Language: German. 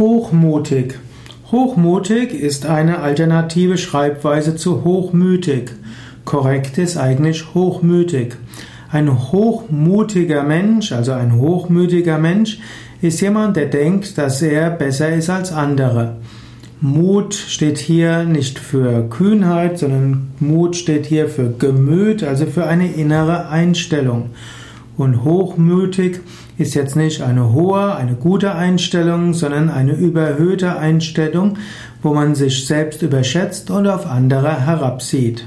Hochmutig. Hochmutig ist eine alternative Schreibweise zu hochmütig. Korrekt ist eigentlich hochmütig. Ein hochmutiger Mensch, also ein hochmütiger Mensch, ist jemand, der denkt, dass er besser ist als andere. Mut steht hier nicht für Kühnheit, sondern Mut steht hier für Gemüt, also für eine innere Einstellung. Und hochmütig ist jetzt nicht eine hohe, eine gute Einstellung, sondern eine überhöhte Einstellung, wo man sich selbst überschätzt und auf andere herabsieht.